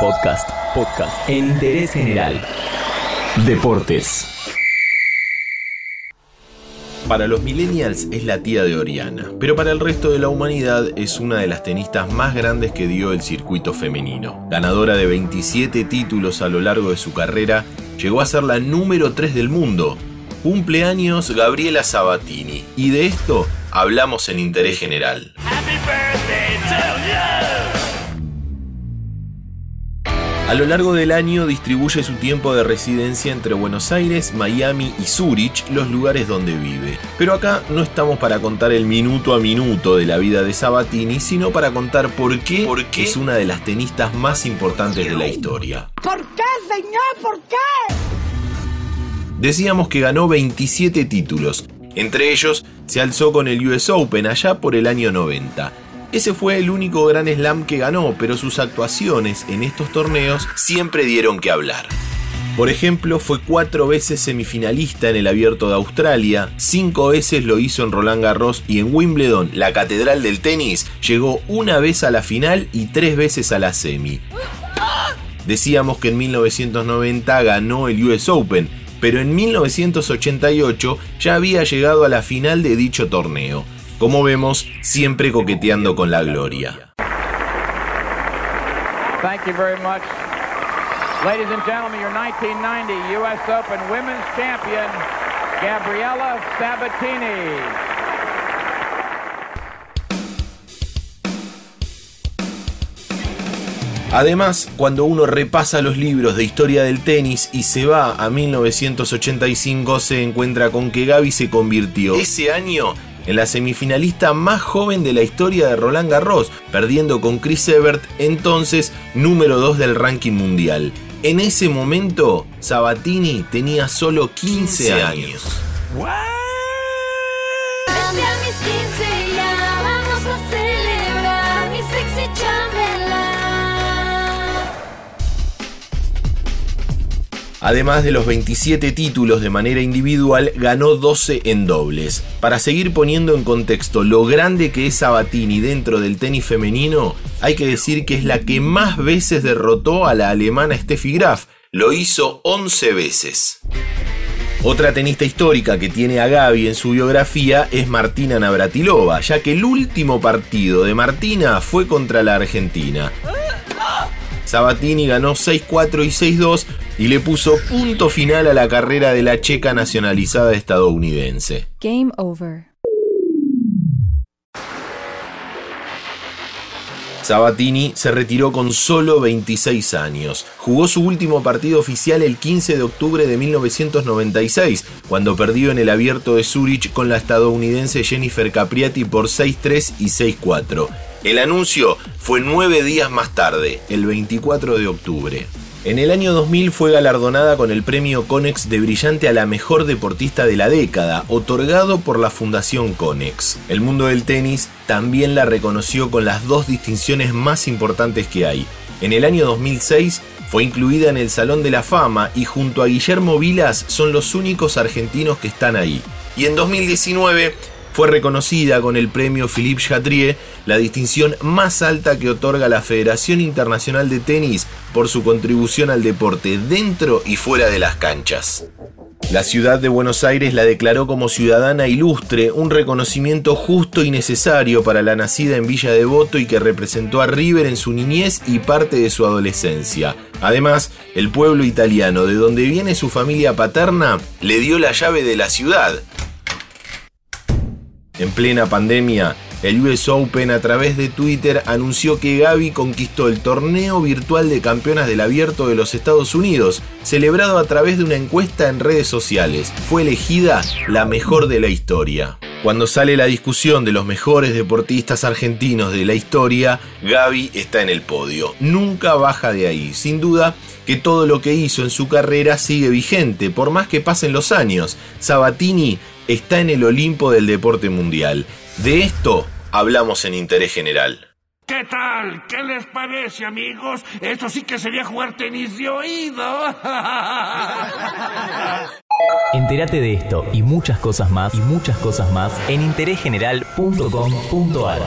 Podcast, podcast en interés general. Deportes. Para los millennials es la tía de Oriana, pero para el resto de la humanidad es una de las tenistas más grandes que dio el circuito femenino. Ganadora de 27 títulos a lo largo de su carrera, llegó a ser la número 3 del mundo. Cumpleaños Gabriela Sabatini, y de esto hablamos en Interés General. A lo largo del año distribuye su tiempo de residencia entre Buenos Aires, Miami y Zurich, los lugares donde vive. Pero acá no estamos para contar el minuto a minuto de la vida de Sabatini, sino para contar por qué, es una de las tenistas más importantes de la historia. ¿Por qué, señor? ¿Por qué? Decíamos que ganó 27 títulos. Entre ellos, se alzó con el US Open allá por el año 90. Ese fue el único Gran Slam que ganó, pero sus actuaciones en estos torneos siempre dieron que hablar. Por ejemplo, fue cuatro veces semifinalista en el Abierto de Australia, cinco veces lo hizo en Roland Garros y en Wimbledon, la catedral del tenis, llegó una vez a la final y tres veces a la semi. Decíamos que en 1990 ganó el US Open, pero en 1988 ya había llegado a la final de dicho torneo. Como vemos, siempre coqueteando con la gloria. Thank you very much. Ladies and gentlemen, your 1990 U.S. Open Women's Champion, Gabriela Sabatini. Además, cuando uno repasa los libros de historia del tenis y se va a 1985, se encuentra con que Gaby se convirtió ese año en la semifinalista más joven de la historia de Roland Garros, perdiendo con Chris Evert, entonces número 2 del ranking mundial. En ese momento, Sabatini tenía solo 15, años. Además de los 27 títulos de manera individual, ganó 12 en dobles. Para seguir poniendo en contexto lo grande que es Sabatini dentro del tenis femenino, hay que decir que es la que más veces derrotó a la alemana Steffi Graf. Lo hizo 11 veces. Otra tenista histórica que tiene a Gaby en su biografía es Martina Navratilova, ya que el último partido de Martina fue contra la Argentina. Sabatini ganó 6-4 y 6-2 y le puso punto final a la carrera de la checa nacionalizada estadounidense. Game over. Sabatini se retiró con solo 26 años. Jugó su último partido oficial el 15 de octubre de 1996, cuando perdió en el abierto de Zurich con la estadounidense Jennifer Capriati por 6-3 y 6-4. El anuncio fue nueve días más tarde, el 24 de octubre. En el año 2000 fue galardonada con el premio Conex de Brillante a la mejor deportista de la década, otorgado por la Fundación Conex. El mundo del tenis también la reconoció con las dos distinciones más importantes que hay. En el año 2006 fue incluida en el Salón de la Fama y junto a Guillermo Vilas son los únicos argentinos que están ahí. Y en 2019 fue reconocida con el premio Philippe Chatrier, la distinción más alta que otorga la Federación Internacional de Tenis por su contribución al deporte dentro y fuera de las canchas. La ciudad de Buenos Aires la declaró como ciudadana ilustre, un reconocimiento justo y necesario para la nacida en Villa Devoto y que representó a River en su niñez y parte de su adolescencia. Además, el pueblo italiano de donde viene su familia paterna le dio la llave de la ciudad, en plena pandemia, el US Open a través de Twitter anunció que Gaby conquistó el torneo virtual de campeonas del abierto de los Estados Unidos, celebrado a través de una encuesta en redes sociales. Fue elegida la mejor de la historia. Cuando sale la discusión de los mejores deportistas argentinos de la historia, Gaby está en el podio. Nunca baja de ahí. Sin duda que todo lo que hizo en su carrera sigue vigente, por más que pasen los años. Sabatini está en el Olimpo del deporte mundial. De esto hablamos en Interés General. ¿Qué tal? ¿Qué les parece, amigos? Esto sí que sería jugar tenis de oído. Entérate de esto y muchas cosas más y muchas cosas más en interésgeneral.com.ar.